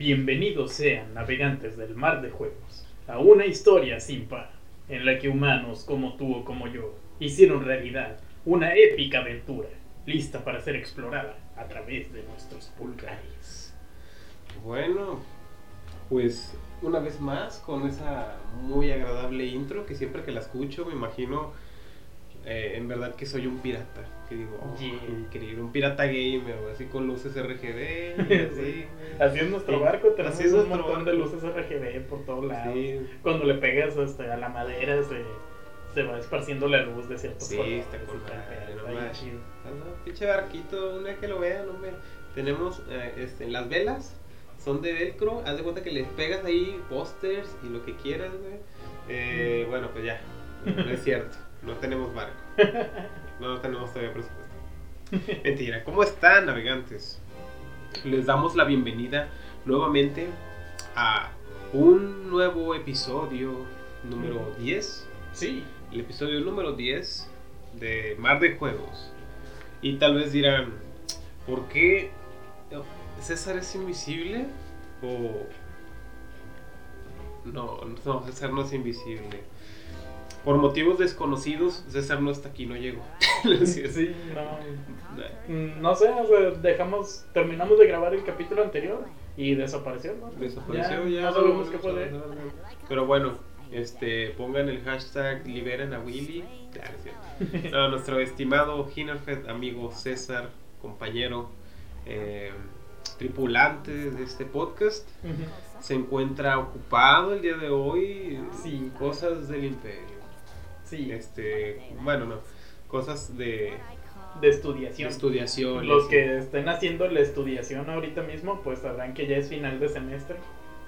Bienvenidos sean navegantes del mar de juegos a una historia sin par, en la que humanos como tú o como yo hicieron realidad una épica aventura, lista para ser explorada a través de nuestros pulgares. Bueno, pues una vez más con esa muy agradable intro que siempre que la escucho me imagino eh, en verdad que soy un pirata. Que digo, oh, Yeah. increíble, un pirata gamer, así con luces RGB. y así. Así es nuestro barco, tenemos así es un montón de luces RGB por todos lados. Sí, Cuando le pegas este, a la madera se, se va esparciendo la luz de ciertos Sí, colores. está con no. Ah, no, pinche barquito, una que lo vean, hombre. Tenemos eh, este, las velas, son de velcro. Haz de cuenta que les pegas ahí pósters y lo que quieras, güey. Eh, bueno, pues ya, no es cierto, no tenemos barco. No, tenemos todavía presupuesto. Mentira, ¿cómo están, navegantes? Les damos la bienvenida nuevamente a un nuevo episodio número 10 Sí, el episodio número 10 de Mar de Juegos. Y tal vez dirán, ¿por qué César es invisible? O... No, no, César no es invisible. Por motivos desconocidos, César no está aquí, no llegó. sí, no. No sé, o sea, dejamos, terminamos de grabar el capítulo anterior y desapareció, ¿no? Desapareció ya. No sabemos qué fue de. Pero bueno, este, pongan el hashtag liberen a Willy. Cierto. No, nuestro estimado Hinnerfed, amigo César, compañero, eh, tripulante de este podcast, se encuentra ocupado el día de hoy. Sí. Cosas del imperio. Sí, Este, bueno, no, cosas de, de de estudiación. estudiación. Los sí. que estén haciendo la estudiación ahorita mismo, pues sabrán que ya es final de semestre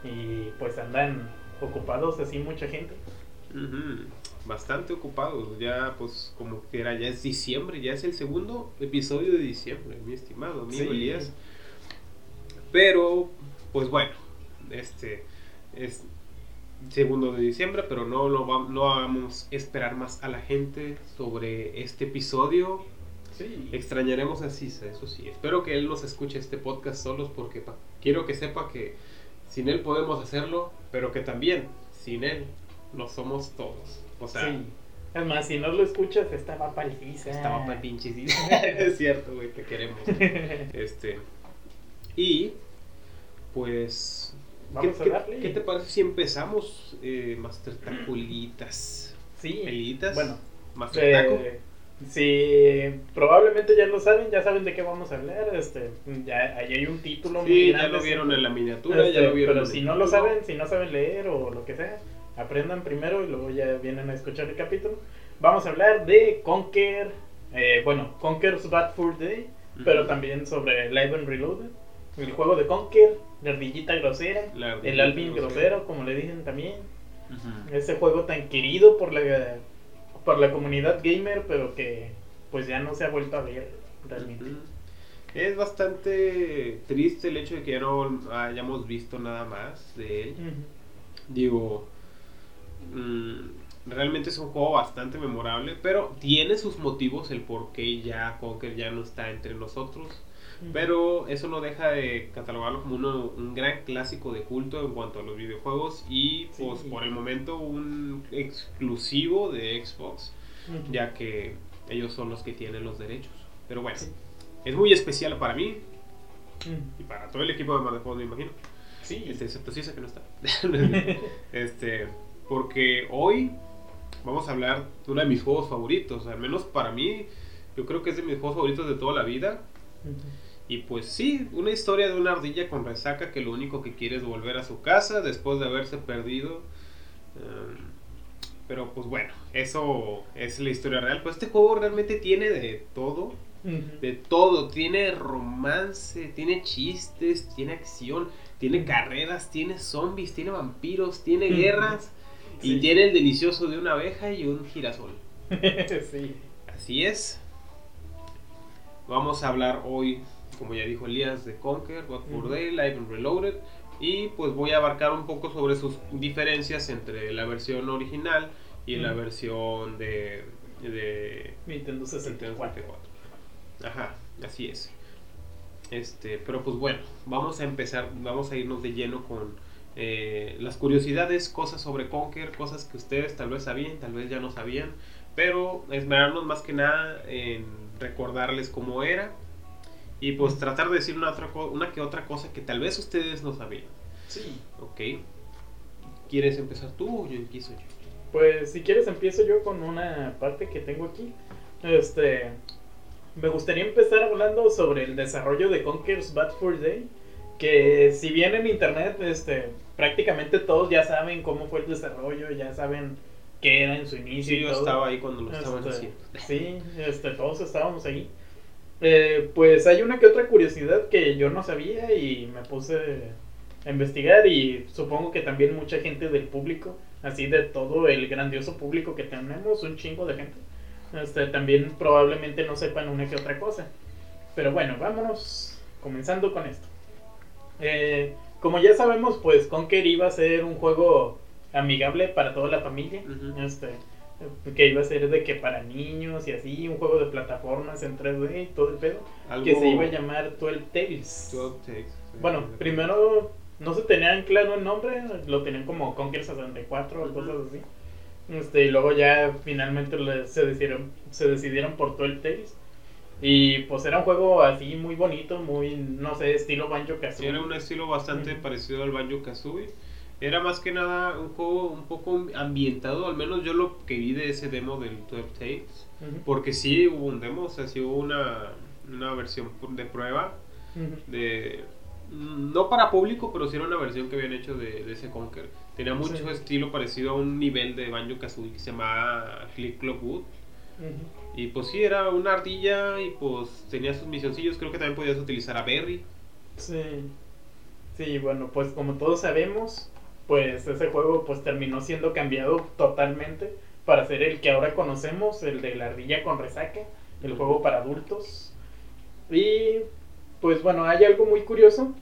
y pues andan ocupados así mucha gente. Bastante ocupados, ya pues como que era, ya es diciembre, ya es el segundo episodio de diciembre, mi estimado amigo Sí. Elías. Pero, pues bueno, este es segundo de diciembre, pero no lo va- no vamos a esperar más a la gente sobre este episodio. Sí. Extrañaremos a Sisa, eso sí. Espero que él nos escuche este podcast solos porque quiero que sepa que sin él podemos hacerlo, pero que también sin él no somos todos. O sea, Sí. Es más, si no lo escuchas, estaba palfiza. estaba para pinche Sisa. es cierto, güey, te queremos. Este. Y pues. Vamos ¿qué, a darle. qué te parece si empezamos, eh, Master Taculitas? Sí. ¿Elitas? Bueno, Master Taco. eh, sí, probablemente ya lo saben, ya saben de qué vamos a hablar. Este, ya ahí hay un título muy Sí, ya grande, lo vieron en la miniatura, Este, ya lo vieron. Pero si no lo título. saben, si no saben leer o lo que sea, aprendan primero y luego ya vienen a escuchar el capítulo. Vamos a hablar de Conquer, eh, bueno, Conker's Bad Fur Day, pero Ujú. también sobre Live and Reloaded, el juego de Conker, la ardillita grosera, La el Alvin grosero, como le dicen también. Ese juego tan querido por la, por la comunidad gamer, pero que pues ya no se ha vuelto a ver realmente. Es bastante triste el hecho de que ya no hayamos visto nada más de él. Digo, mm, realmente es un juego bastante memorable, pero tiene sus motivos el por qué ya Conker ya no está entre nosotros. Pero eso no deja de catalogarlo como uno- un gran clásico de culto en cuanto a los videojuegos y pues Sí. por el momento un exclusivo de Xbox, ya que ellos son los que tienen los derechos. Pero bueno, Sí. es muy especial para mí y para todo el equipo de Juegos, me imagino. Sí. Este, excepto Cisa que no está. este, porque hoy vamos a hablar de uno de mis juegos favoritos, al menos para mí, yo creo que es de mis juegos favoritos de toda la vida. Y pues sí, una historia de una ardilla con resaca que lo único que quiere es volver a su casa después de haberse perdido. Um, pero pues bueno, eso es la historia real. Pues este juego realmente tiene de todo. De todo. Tiene romance, tiene chistes, tiene acción, tiene carreras, tiene zombies, tiene vampiros, tiene guerras. Y tiene el delicioso de una abeja y un girasol. sí. Así es. Vamos a hablar hoy, como ya dijo Elías, de Conquer, What for. Day, Live and Reloaded. Y pues voy a abarcar un poco sobre sus diferencias entre la versión original y la versión de, de Nintendo Nintendo 64. 64. Ajá, así es. Este, pero pues bueno, vamos a empezar, vamos a irnos de lleno con eh, las curiosidades, cosas sobre Conker, cosas que ustedes tal vez sabían, tal vez ya no sabían, pero esmerarnos más que nada en recordarles cómo era y pues tratar de decir una, otra una que otra cosa que tal vez ustedes no sabían. Sí. Ok. ¿Quieres empezar tú o yo empiezo yo? Pues si quieres empiezo yo con una parte que tengo aquí. Este, me gustaría empezar hablando sobre el desarrollo de Conker's Bad for Day. Que si bien en internet, este, prácticamente todos ya saben cómo fue el desarrollo, ya saben qué era en su inicio. Sí, yo estaba ahí cuando lo estaban Este, haciendo. Sí, este, todos estábamos ahí. Eh, pues hay una que otra curiosidad que yo no sabía y me puse a investigar y supongo que también mucha gente del público, así de todo el grandioso público que tenemos, un chingo de gente, este, también probablemente no sepan una que otra cosa. Pero bueno, vámonos comenzando con esto. Eh, como ya sabemos, pues Conker iba a ser un juego amigable para toda la familia. Este, que iba a ser de que para niños y así, un juego de plataformas en 3D y todo el pedo, Algo- que se iba a llamar 12 Tales. 12 takes, sí. Bueno, primero no se tenían claro el nombre, lo tenían como Conquer 64 o Ujú. cosas así. Este, y luego ya finalmente se decidieron, se decidieron por 12 Tales. Y pues era un juego así muy bonito, muy, no sé, estilo Banjo Sí, Kazooie. era un estilo bastante parecido al Banjo Kazooie. Era más que nada un juego un poco ambientado, al menos yo lo que vi de ese demo del 12 Tales. Porque sí hubo un demo, o sea, sí hubo una, una versión de prueba de mm, no para público, pero sí era una versión que habían hecho de, de ese Conker. Tenía mucho Sí. estilo parecido a un nivel de Banjo Kazooie que se llamaba Click Clock Wood. Ujú. Y pues sí, era una ardilla y pues tenía sus misioncillos. Creo que también podías utilizar a Berry. Sí. Sí, bueno, pues como todos sabemos, pues ese juego pues terminó siendo cambiado totalmente para ser el que ahora conocemos, el de la ardilla con resaca, el juego para adultos. Y pues bueno, hay algo muy curioso,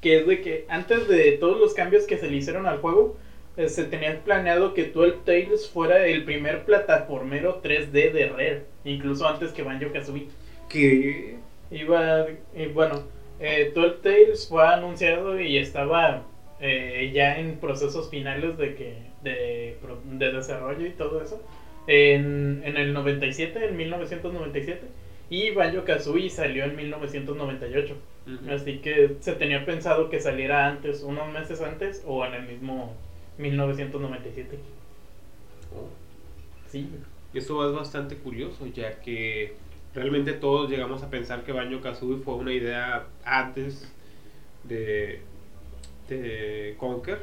que es de que antes de todos los cambios que se le hicieron al juego, eh, se tenía planeado que 12 Tales fuera el primer plataformero 3D de Rare, incluso antes que Banjo Kazooie. Que Iba, y bueno, eh, 12 Tales fue anunciado y estaba eh, ya en procesos finales de que de, de desarrollo y todo eso en, en el 97, en 1997 y Banjo Kazooie salió en 1998. Ujú. Así que se tenía pensado que saliera antes, unos meses antes o en el mismo 1997. Oh. Sí. Eso es bastante curioso, ya que realmente todos llegamos a pensar que Banjo Kazooie fue una idea antes de, de Conker,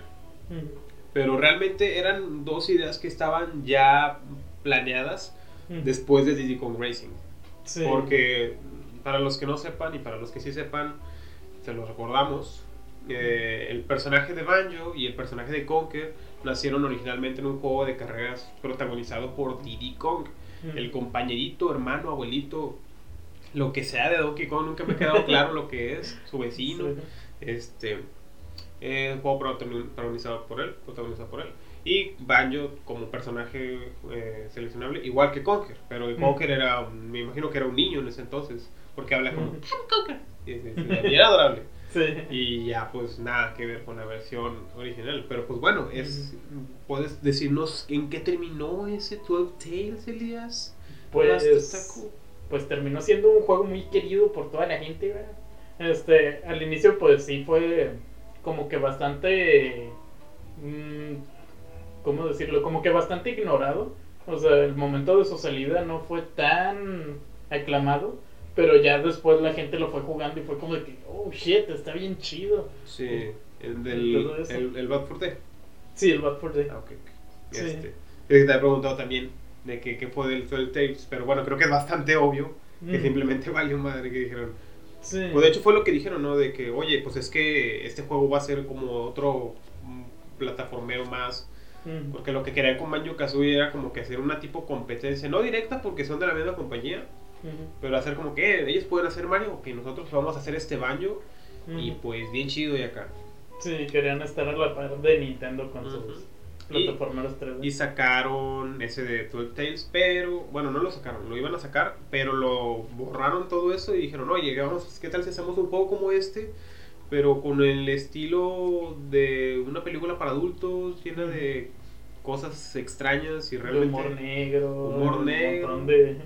Ujú. pero realmente eran dos ideas que estaban ya planeadas después de Diddy Kong Racing. Sí. Porque para los que no sepan y para los que sí sepan, se los recordamos. eh, el personaje de Banjo y el personaje de Conker nacieron originalmente en un juego de carreras protagonizado por Diddy Kong, el compañerito, hermano, abuelito, lo que sea de Donkey Kong, nunca me ha quedado claro lo que es, su vecino. Sí. Este, eh, un juego protagoni- protagonizado por él, protagonizado por él. Y Banjo como personaje eh, seleccionable, igual que Conker. Pero Mm. Conker era, me imagino que era un niño en ese entonces, porque habla como Ujú. "I'm Conker". Y, es- es- y era adorable. Sí. Y ya, pues nada que ver con la versión original. Pero pues bueno, es, ¿puedes decirnos en qué terminó ese 12 Tales, Elías? Pues, pues terminó siendo un juego muy querido por toda la gente, ¿verdad? Este, al inicio pues sí fue como que bastante, mm, ¿cómo decirlo? Como que bastante ignorado. O sea, el momento de su salida no fue tan aclamado, pero ya después la gente lo fue jugando y fue como de que, oh shit, está bien chido. Sí, el del el, el Bad for Day. Sí, el Bad for Day. Ah. Sí. Este, te he preguntado también de qué fue del 12 Tales, pero bueno, creo que es bastante obvio que Mm. simplemente valió madre que dijeron. Sí. Pues de hecho fue lo que dijeron, ¿no? De que, oye, pues es que este juego va a ser como otro mm, plataformero más. Porque lo que querían con Banjo Kazooie era como que hacer una tipo competencia, no directa porque son de la misma compañía, pero hacer como que eh, ellos pueden hacer Mario, ok, nosotros vamos a hacer este Banjo y Ujú. pues bien chido y acá. Sí, querían estar a la par de Nintendo con sus Plataformeros 3D. Y sacaron ese de 12 Tales, pero bueno, no lo sacaron, lo iban a sacar, pero lo borraron todo eso y dijeron, oye, vamos, ¿qué tal si hacemos un juego como este? Pero con el estilo de una película para adultos, llena de cosas extrañas y De realmente... humor negro. Humor un negro. montón de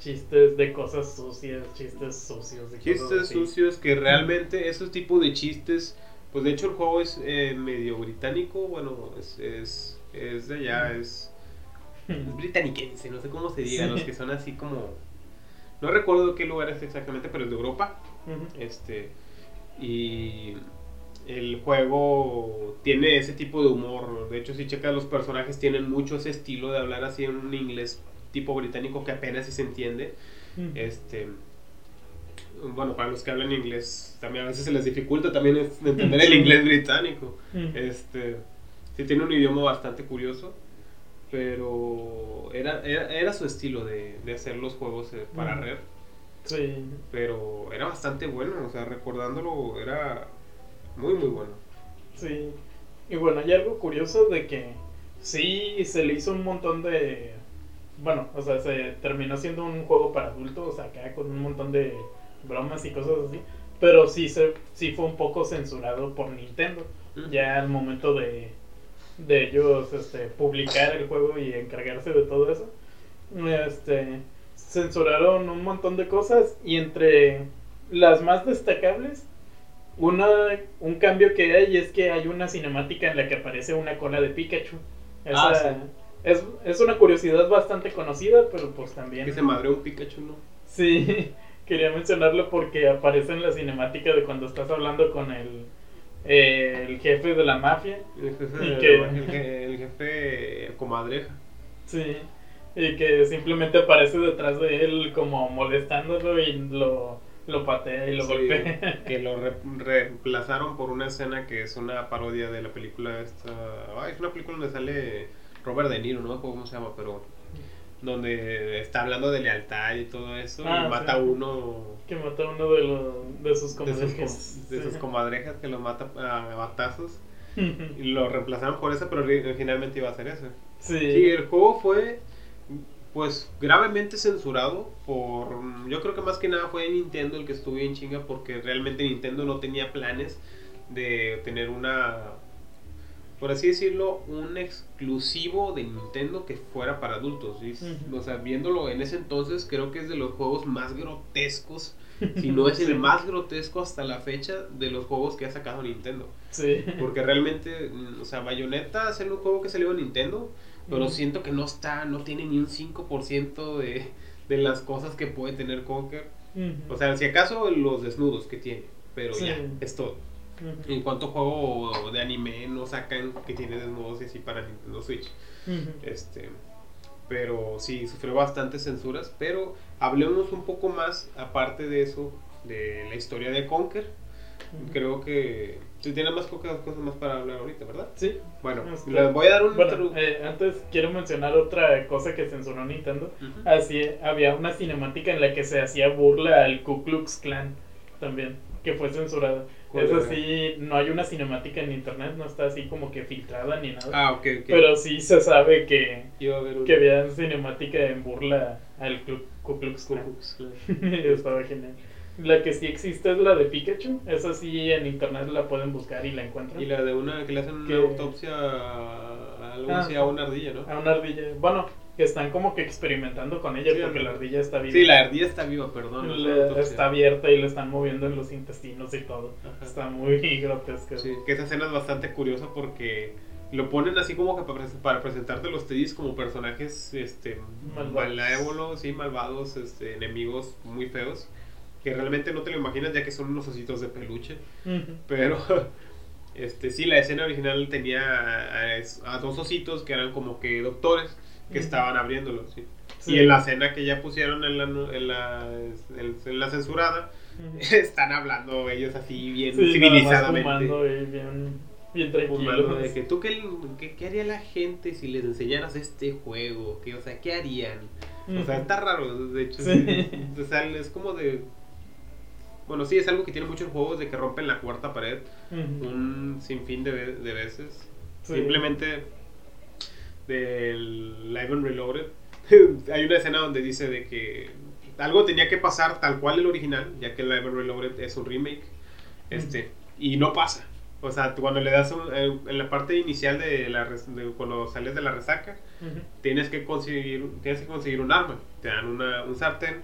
chistes de cosas sucias, chistes sucios. cosas Chistes así. sucios que realmente esos tipos de chistes, pues de hecho el juego es eh, medio británico, bueno, es, es, es de allá, es, es britaniquense, no sé cómo se diga, Sí. los que son así como, no recuerdo qué lugar es exactamente, pero es de Europa, este, y el juego tiene ese tipo de humor, de hecho si checas los personajes tienen mucho ese estilo de hablar así en un inglés tipo británico que apenas si se entiende, este bueno para los que hablan inglés también a veces se les dificulta también entender el inglés británico Ujú. este sí tiene un idioma bastante curioso pero era, era, era su estilo de, de hacer los juegos eh, para Ujú. red Sí. pero era bastante bueno o sea recordándolo era muy muy bueno Sí. Y bueno, hay algo curioso de que sí se le hizo un montón de. Bueno, o sea, se terminó siendo un juego para adultos, o sea, acá con un montón de bromas y cosas así. Pero sí, se, sí fue un poco censurado por Nintendo. Ya al momento de, de ellos este, publicar el juego y encargarse de todo eso, este, censuraron un montón de cosas y entre las más destacables, una, un cambio que hay es que hay una cinemática en la que aparece una cola de Pikachu. Esa- Ah, sí. es, es una curiosidad bastante conocida, pero pues también... que se madreó un Pikachu no Sí, quería mencionarlo porque aparece en la cinemática de cuando estás hablando con el, eh, el jefe de la mafia. el jefe, ¿Y qué? el, je- el jefe comadreja Sí, y que simplemente aparece detrás de él como molestándolo y lo, lo patea y lo Sí, golpea. que lo re- reemplazaron por una escena que es una parodia de la película esta ay, es una película donde sale Robert De Niro no me acuerdo cómo se llama pero donde está hablando de lealtad y todo eso Ah, y mata a sí. uno Que mata a uno de, los, de sus comadrejas. com- de sus Sí. comadrejas que lo mata a batazos y lo reemplazaron por eso pero ori- originalmente iba a ser eso Sí. Sí, el juego fue pues gravemente censurado por yo creo que más que nada fue Nintendo el que estuvo en chinga porque realmente Nintendo no tenía planes de tener una por así decirlo un exclusivo de Nintendo que fuera para adultos o sea viéndolo en ese entonces creo que es de los juegos más grotescos si no es Sí. el más grotesco hasta la fecha de los juegos que ha sacado Nintendo Sí. porque realmente, mm, o sea, Bayonetta es un juego que salió en Nintendo, pero siento que no está, no tiene ni un 5% de, de las cosas que puede tener Conker. O sea, si acaso los desnudos que tiene, pero Sí. ya, es todo. Ujú. En cuanto a juego de anime, no sacan que tiene desnudos y así para Nintendo Switch. Ujú. Este, pero sí, sufrió bastantes censuras. Pero hablemos un poco más, aparte de eso, de la historia de Conker. Ujú. Creo que si tienes más cosas cosas más para hablar ahorita, ¿verdad? Sí. Bueno, Este, les voy a dar un Bueno, eh, antes quiero mencionar otra cosa que censuró Nintendo. Así, había una cinemática en la que se hacía burla al Ku Klux Klan también, que fue censurada. ¿Cuál Eso sí, no hay una cinemática en internet, no está así como que filtrada ni nada. Ah, ok, ok. Pero sí se sabe que, Iba a haber un... que había cinemática en burla al Ku Ku Klux Klan. Klux Klan. Estaba genial. La que sí existe es la de Pikachu. Esa sí en internet la pueden buscar y la encuentran. Y la de una que le hacen una Que- autopsia a algo Ah, así, a una ardilla, ¿no? A una ardilla. Bueno, que están como que experimentando con ella Sí, porque la ardilla está viva. Sí, la ardilla está viva, perdón. Le- está abierta y le están moviendo en los intestinos y todo. Ajá. Está muy grotesco. Sí, que esa escena es bastante curiosa porque lo ponen así como que para, pres- para presentarte a los Teddy's como personajes este, malévolos, sí, malvados, este, enemigos muy feos. Que realmente no te lo imaginas ya que son unos ositos de peluche. Pero, este, sí, la escena original tenía a, a- a dos ositos que eran como que doctores que estaban abriéndolos. ¿sí? Sí. Y en la escena que ya pusieron en la, en la, en- la censurada, Ujú. están hablando ellos así bien Sí, civilizadamente. fumando y bien, bien tranquilos. de que tú qué, qué, qué haría la gente si les enseñaras este juego, que, o sea, ¿qué harían? O sea, está raro, de hecho, Sí. O sea, es como de... Bueno, sí, es algo que tiene muchos juegos de que rompen la cuarta pared Ujú. un sinfín de, de veces. Simplemente del Live and Reloaded, hay una escena donde dice de que algo tenía que pasar tal cual el original, ya que el Live and Reloaded es un remake, este, y no pasa. O sea, cuando le das un- eh, en la parte inicial de la de cuando sales de la resaca, Ujú. tienes que conseguir tienes que conseguir un arma. Te dan una, un sartén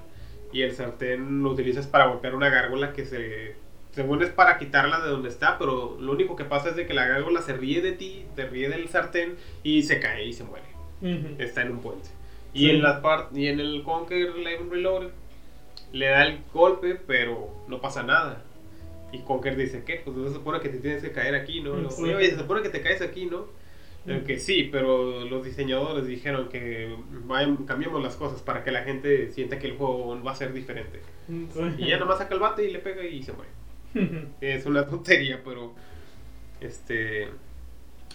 y el sartén lo utilizas para golpear una gárgola que se según es para quitarla de donde está, pero lo único que pasa es de que la gárgola se ríe de ti, te ríe del sartén y se cae y se muere. Está en un puente. Y Sí. en la part, y en el Conquer Live Reloaded le da el golpe, pero no pasa nada. Y Conker dice, ¿qué? Pues se supone que te tienes que caer aquí, ¿no? Sí. Oye, se supone que te caes aquí, ¿no? Mm. Que sí, pero los diseñadores dijeron que vayan, cambiemos las cosas para que la gente sienta que el juego va a ser diferente. Sí. Y ya nomás saca el bate y le pega y se muere. Es una tontería, pero este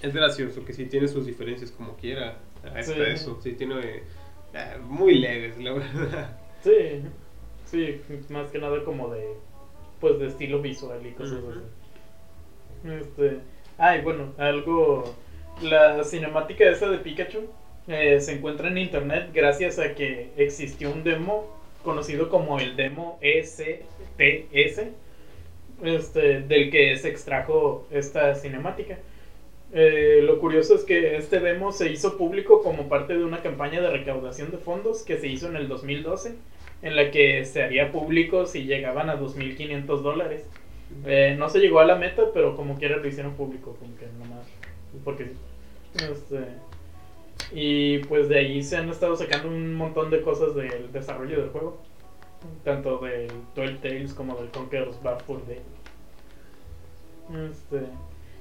es gracioso que sí tiene sus diferencias como quiera. Hasta Sí. eso, sí tiene eh, muy leves, la verdad. Sí, sí, más que nada como de, pues de estilo visual y cosas así. Este, ay, bueno, algo, la cinemática esa de Pikachu eh, se encuentra en internet gracias a que existió un demo conocido como el demo E STS, este, del que se extrajo esta cinemática. Eh, lo curioso es que este demo se hizo público como parte de una campaña de recaudación de fondos que se hizo en el 2012, en la que se haría público si llegaban a 2.500 dólares. Eh, no se llegó a la meta, pero como quiera lo hicieron público, como que nomás, porque. Este, y pues de ahí se han estado sacando un montón de cosas del desarrollo del juego, tanto del 12 Tales como del Conqueror's Bad Day. Este,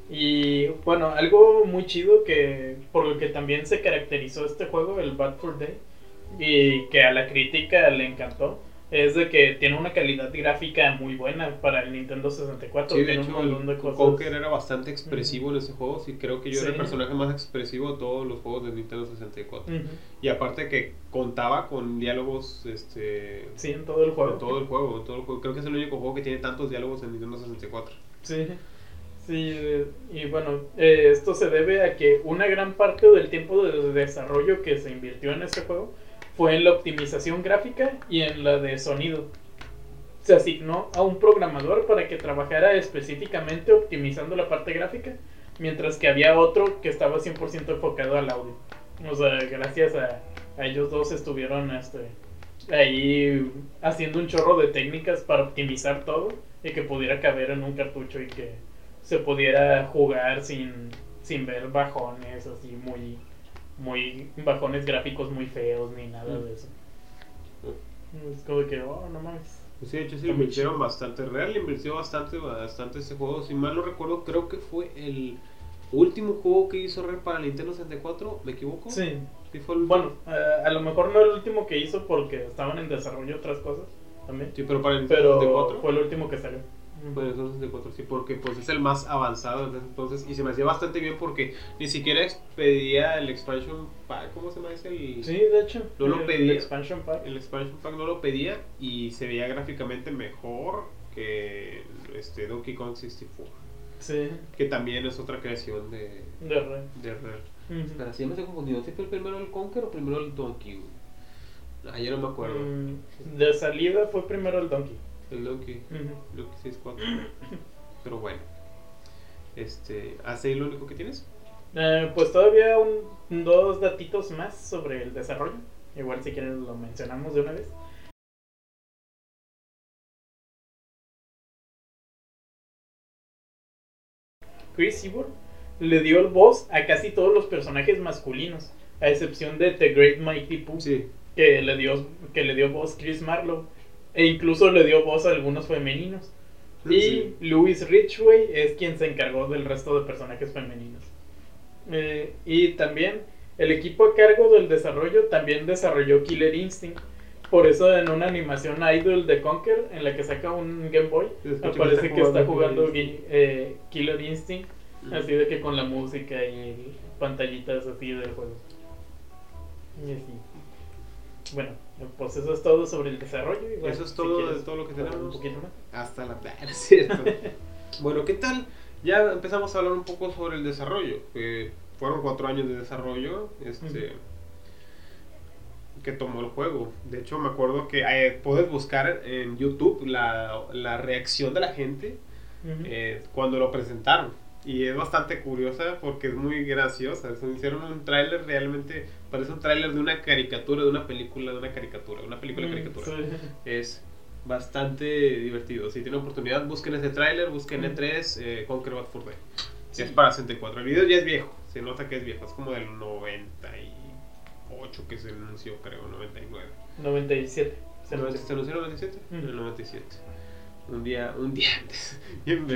y bueno, algo muy chido que por lo que también se caracterizó este juego, el Bad Fur Day, y que a la crítica le encantó, es de que tiene una calidad gráfica muy buena para el Nintendo 64. Sí, de hecho, un montón de cosas. Conker era bastante expresivo en ese juego. Sí, creo que yo era el Sí. personaje más expresivo de todos los juegos de Nintendo 64. Ujú. Y aparte que contaba con diálogos este, Sí, en todo el juego. en todo el juego, en todo el juego. Creo que es el único juego que tiene tantos diálogos en Nintendo 64. Sí, sí, y bueno, eh, esto se debe a que una gran parte del tiempo de desarrollo que se invirtió en este juego fue en la optimización gráfica y en la de sonido. Se asignó a un programador para que trabajara específicamente optimizando la parte gráfica, mientras que había otro que estaba 100% enfocado al audio. O sea, gracias a, a ellos dos estuvieron este, ahí haciendo un chorro de técnicas para optimizar todo y que pudiera caber en un cartucho y que se pudiera jugar sin, sin ver bajones así muy muy bajones gráficos muy feos ni nada de eso. Es como que, oh, no mames. Pues sí, de hecho sí le invirtieron bastante. Real le invirtió bastante, bastante ese juego. Si mal no recuerdo, creo que fue el último juego que hizo Rare para Nintendo 64. ¿Me equivoco? Sí, Sí, fue el bueno, eh, a lo mejor no el último que hizo porque estaban en desarrollo otras cosas también, Sí, pero para el Nintendo pero 64. fue el último que salió. Bueno, el 64, sí, porque pues es el más avanzado desde entonces y se me hacía bastante bien porque ni siquiera expedía el expansion pack, ¿cómo se llama ese? El, Sí, de hecho, No lo el- pedí. el expansion pack. el expansion pack no lo pedía y se veía gráficamente mejor que este Donkey Kong 64, Sí, que también es otra creación de, de re. de Rare. Ya me estoy confundido, ¿sí fue el primero el Conquer o primero el Donkey? ya no me acuerdo. Mm, de salida fue primero el Donkey. El Donkey, Ujú. Donkey 64. Pero bueno. Este, ¿hace lo único que tienes? Eh, pues todavía un, dos datitos más sobre el desarrollo. Igual si quieren lo mencionamos de una vez. Chris Seaborn le dio el voz a casi todos los personajes masculinos, a excepción de The Great Mighty Pooh, Sí. que le dio que le dio voz Chris Marlowe, e incluso le dio voz a algunos femeninos. Y Sí. Louis Ridgway es quien se encargó del resto de personajes femeninos. Eh, y también el equipo a cargo del desarrollo también desarrolló Killer Instinct. Por eso en una animación Idol de Conker en la que saca un Game Boy, que aparece que está jugando eh, Killer Instinct. Así de que con la música y pantallitas así del juego. Y así. Bueno, pues eso es todo sobre el desarrollo. Igual, Eso es si todo, quieres es todo lo que tenemos. Un poquito más. Hasta la es cierto. bueno, ¿qué tal? Ya empezamos a hablar un poco sobre el desarrollo. fueron cuatro años de desarrollo este, que tomó el juego. De hecho, me acuerdo que eh, puedes buscar en YouTube la, la reacción de la gente eh, cuando lo presentaron. Y es bastante curiosa porque es muy graciosa. Se hicieron un tráiler realmente, parece un tráiler de una caricatura, de una película, de una caricatura, una película de Mm, caricatura. sí. Es bastante divertido. Si tienen oportunidad, busquen ese tráiler, busquen Mm. E3, eh, Conquer Bad Fur Day. Sí. Es para 64. El video ya es viejo, se nota que es viejo, es como del 98 que se anunció, creo, 99. 97. ¿Se Se anunció anunció. ¿se anunció en el 97? Mm. En el 97. Un día, un día antes. Bien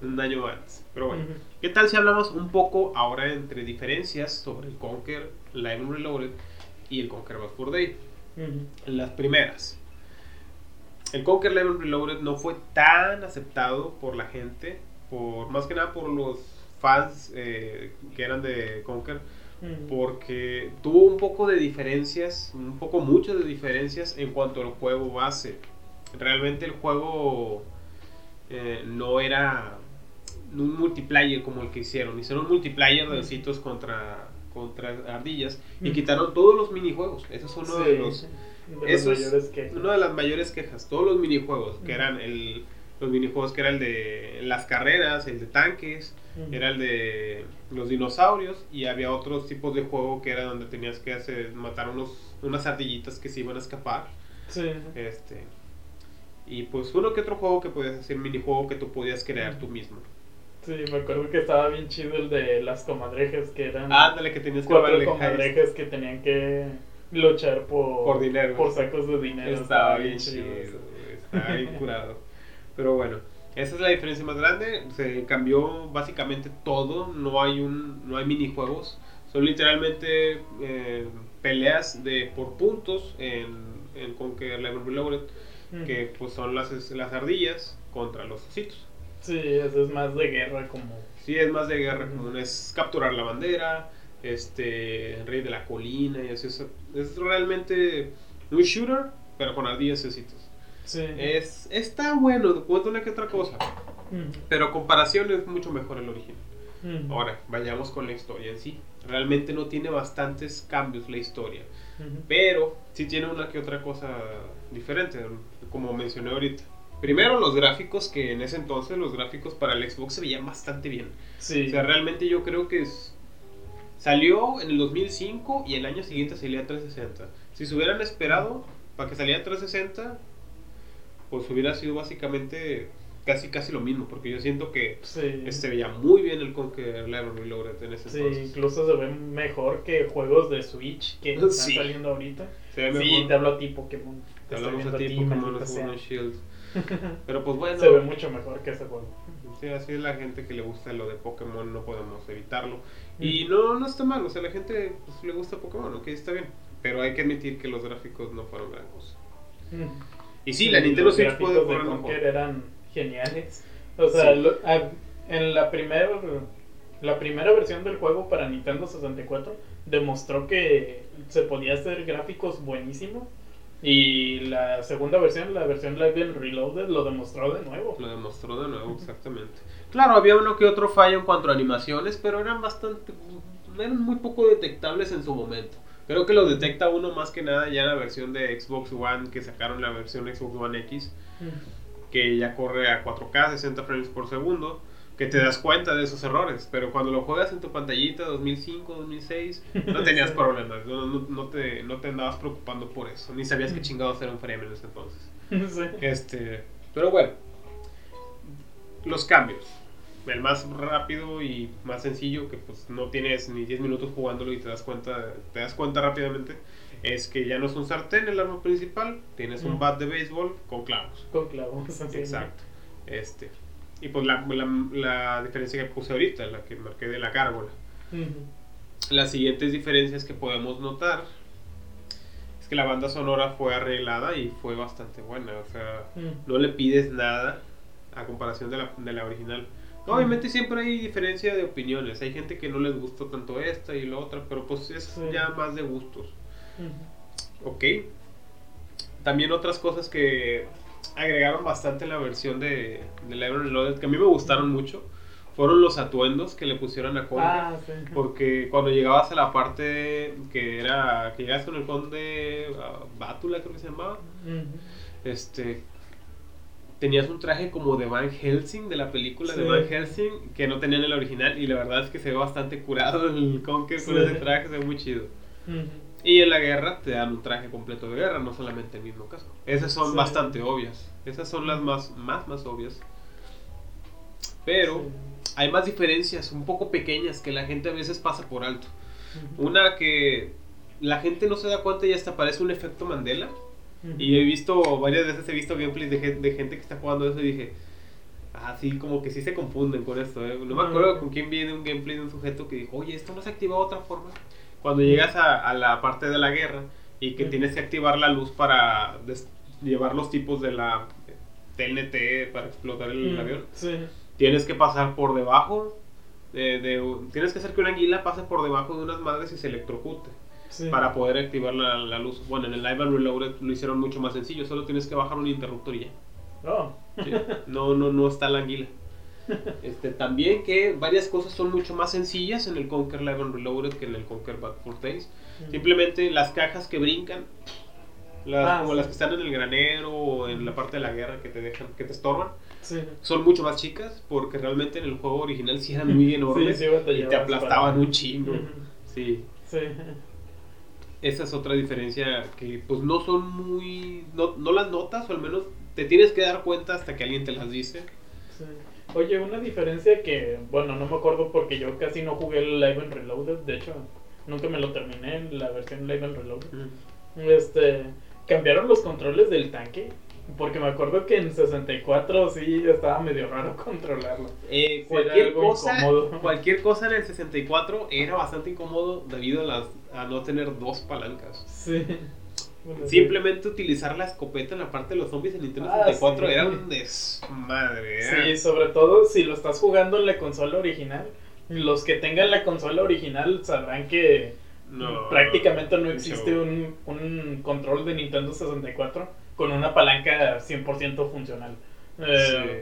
ves, un año antes. Pero bueno. Ujú. ¿Qué tal si hablamos un poco ahora entre diferencias sobre el Conquer Live and Reloaded y el Conquer Bad Fur Day? Ujú. Las primeras. El Conquer Live and Reloaded no fue tan aceptado por la gente, por más que nada por los fans eh, que eran de Conquer, porque tuvo un poco de diferencias, un poco mucho de diferencias en cuanto al juego base. Realmente el juego eh, no era un multiplayer como el que hicieron. Hicieron un multiplayer de ositos contra, contra ardillas y Mm. quitaron todos los minijuegos. Eso es uno Sí, de los de eso es una de las mayores quejas. Todos los minijuegos, que Ujú. eran el, los minijuegos que era el de las carreras, el de tanques, era el de los dinosaurios y había otros tipos de juego que era donde tenías que hacer matar unos unas ardillitas que se iban a escapar. Sí. Este y pues uno que otro juego que podías hacer minijuego que tú podías crear Ujú. tú mismo. Sí, me acuerdo que estaba bien chido el de las comadrejas que eran Ándale que tenías que cuatro comadrejas que tenían que luchar por, Por dinero. por sacos de dinero. Estaba bien chido chido, estaba bien curado. Pero bueno, esa es la diferencia más grande. Se cambió básicamente todo. No hay un, no hay minijuegos. Son literalmente eh, peleas de por puntos en, en Conquer Level Reloaded, que pues son las, las ardillas contra los ositos. Sí, eso es más de guerra como... Sí, es más de guerra es capturar la bandera, este, rey de la colina y así. Es, es realmente un shooter, pero con ardillas y ositos. Sí. Es, está bueno, cuento una que otra cosa. Ujú. Pero comparación es mucho mejor el original. Ujú. Ahora, vayamos con la historia en sí. Realmente no tiene bastantes cambios la historia. Pero sí tiene una que otra cosa diferente, como mencioné ahorita. Primero los gráficos, que en ese entonces los gráficos para el Xbox se veían bastante bien. Sí. O sea, realmente yo creo que es- salió en el 2005 y el año siguiente salía 360. Si se hubieran esperado para que saliera 360, pues hubiera sido básicamente casi casi lo mismo, porque yo siento que Sí. se veía muy bien el Conquer Level Reloaded en ese Sí, entonces. incluso se ve mejor que juegos de Switch que están Sí. saliendo ahorita. Se ve Sí, te hablo a ti, Pokémon. Te hablamos a ti, Pokémon Shield. Pero pues bueno, Se ve mucho mejor que ese juego. sí, así es la gente que le gusta lo de Pokémon, no podemos evitarlo. Mm. Y no, no está mal, o sea, la gente pues, le gusta Pokémon, ok, está bien. Pero hay que admitir que los gráficos no fueron gran cosa. Y sí, la Nintendo los Switch gráficos puede de correr Conker eran geniales. O sea, Sí. lo- a- en la primera la primera versión del juego para Nintendo 64 demostró que se podía hacer gráficos buenísimos y la segunda versión, la versión Live and Reloaded lo demostró de nuevo. Lo demostró de nuevo, exactamente. Claro, había uno que otro fallo en cuanto a animaciones, pero eran bastante. eran muy poco detectables en su momento. Creo que lo detecta uno más que nada ya en la versión de Xbox One, que sacaron la versión Xbox One X, que ya corre a 4K, 60 frames por segundo, que te das cuenta de esos errores. Pero cuando lo juegas en tu pantallita 2005, 2006, no tenías problemas, no, no- no te, no te andabas preocupando por eso, ni sabías que chingados era un frame en ese entonces. Sí. Este, pero bueno, los cambios. El más rápido y más sencillo, que pues no tienes ni 10 minutos jugándolo y te das cuenta, te das cuenta rápidamente, es que ya no es un sartén el arma principal, tienes un Mm. bat de béisbol con clavos. Con clavos. Exacto. Este. Y pues la, la, la diferencia que puse ahorita, la que marqué de la gárgola. Ujú. Las siguientes diferencias que podemos notar es que la banda sonora fue arreglada y fue bastante buena. O sea, Mm. no le pides nada a comparación de la, de la original. Obviamente siempre hay diferencia de opiniones. Hay gente que no les gustó tanto esta y la otra, pero pues es ya más de gustos. Ok. También otras cosas que agregaron bastante la versión de, de Live and Reloaded que a mí me gustaron mucho fueron los atuendos que le pusieron a Conker. Ah, sí. Porque cuando llegabas a la parte que era. que llegas con el conde ah, Bátula, creo que se llamaba. Este. Tenías un traje como de Van Helsing, de la película de. Van Helsing, que no tenía en el original. Y la verdad es que se ve bastante curado el Conker con Sí. ese traje, se ve muy chido. Ujú. Y en la guerra te dan un traje completo de guerra, no solamente el mismo casco. Esas son Sí. bastante obvias. Esas son las más, más, más obvias. Pero Sí. hay más diferencias, un poco pequeñas, que la gente a veces pasa por alto. Una que la gente no se da cuenta y hasta parece un efecto Mandela. Y he visto, varias veces he visto gameplays de, de gente que está jugando eso y dije, ah, sí, como que sí se confunden con esto. ¿eh? No me Ah, acuerdo con quién viene un gameplay de un sujeto que dijo, oye, esto no se activa de otra forma. Cuando llegas a, a la parte de la guerra y que tienes que activar la luz para llevar los tipos de la TNT para explotar el avión, Sí. tienes que pasar por debajo. De, de- tienes que hacer que una anguila pase por debajo de unas madres y se electrocute Sí. para poder activar la, la luz. Bueno, en el Live and Reloaded lo hicieron mucho más sencillo, solo tienes que bajar un interruptor y ya. Oh. ¿sí? No, no, no está la anguila. Este, también que varias cosas son mucho más sencillas en el Conquer Live and Reloaded que en el Conquer Bad for Days. Simplemente las cajas que brincan, las, Ah, como sí. las que están en el granero o en la parte de la guerra que te dejan, que te estorban, Sí. son mucho más chicas porque realmente en el juego original sí eran muy enormes sí, y te aplastaban para- un chingo. Sí. Sí. Esa es otra diferencia que pues no son muy... No, no las notas o al menos te tienes que dar cuenta hasta que alguien te las dice. Sí. Oye, una diferencia que, bueno, no me acuerdo porque yo casi no jugué el Live and Reloaded, de hecho, nunca me lo terminé en la versión Live and Reloaded. Este, cambiaron los controles del tanque, porque me acuerdo que en 64 sí estaba medio raro controlarlo. Eh, cualquier cosa cualquier cosa en el 64 era bastante incómodo debido a, las, a no tener dos palancas. Sí. Bueno, sí. Simplemente utilizar la escopeta en la parte de los zombies en Nintendo Ah, 64 sí. era un desmadre. era- Sí, sobre todo si lo estás jugando en la consola original. Los que tengan la consola original sabrán que No, prácticamente no existe un, un control de Nintendo 64 con una palanca 100% funcional. Eh,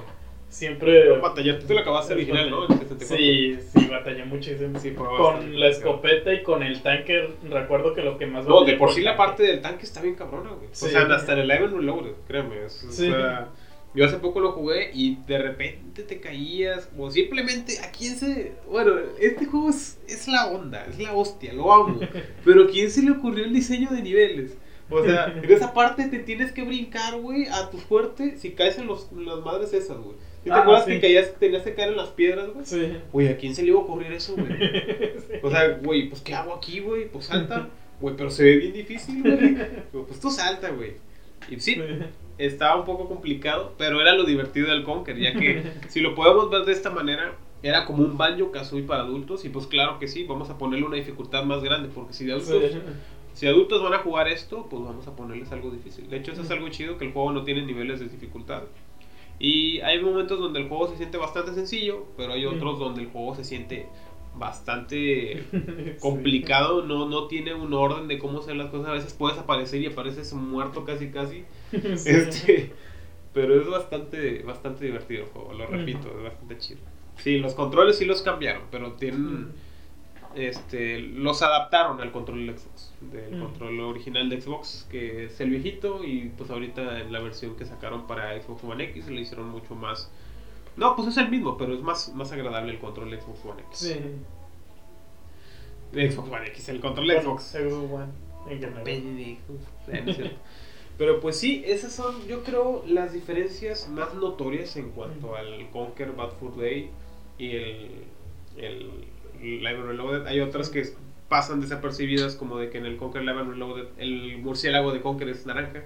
Siempre... Pero batallar, tú te lo acabaste original, ¿no? El 64. Sí, sí, batallé muchísimo. Sí, fue con la escopeta y con el tanque, recuerdo que lo que más... No, de por sí la parte del tanque está bien cabrona, güey. Sí. O sea, hasta en el and Reloaded, créeme. es- o sea, yo hace poco lo jugué y de repente te caías, o simplemente, ¿a quién se...? Bueno, este juego es, es la onda, es la hostia, lo amo. Pero ¿a quién se le ocurrió el diseño de niveles? O sea, en esa parte te tienes que brincar, güey, a tu suerte si caes en, los, las madres esas, güey. ¿Sí ¿Te Ah, acuerdas sí. que caías, tenías que caer en las piedras, güey? Sí. Güey, ¿a quién se le iba a ocurrir eso, güey? Sí. O sea, güey, pues ¿qué hago aquí, güey? Pues salta. Güey, pero se ve bien difícil, güey. Pues tú salta, güey. Y sí, estaba un poco complicado, pero era lo divertido del Conker, ya que si lo podemos ver de esta manera, era como un Banjo Kazooie para adultos. Y pues claro que sí, vamos a ponerle una dificultad más grande, porque si de adultos, Sí. si adultos van a jugar esto, pues vamos a ponerles algo difícil. De hecho, eso es algo chido, que el juego no tiene niveles de dificultad. Y hay momentos donde el juego se siente bastante sencillo, pero hay otros donde el juego se siente bastante complicado, no, no tiene un orden de cómo hacer las cosas. A veces puedes aparecer y apareces muerto casi casi. Sí. Este, pero es bastante, bastante divertido el juego, lo repito, es bastante chido. Sí, los controles sí los cambiaron, pero tienen, este, los adaptaron al control del Xbox, del Mm. control original de Xbox, que es el viejito, y pues ahorita en la versión que sacaron para Xbox One X le hicieron mucho más... No, pues es el mismo, pero es más, más agradable el control de Xbox One X. Sí. De Xbox One X, el control de Xbox. Xbox One, en general. Pendejos. Eh. Pero pues sí, esas son, yo creo, las diferencias más notorias en cuanto al Conquer Bad Fur Day y el, el Live and Reloaded. Hay otras que pasan desapercibidas, como de que en el Conquer Live Reloaded el murciélago de Conquer es naranja.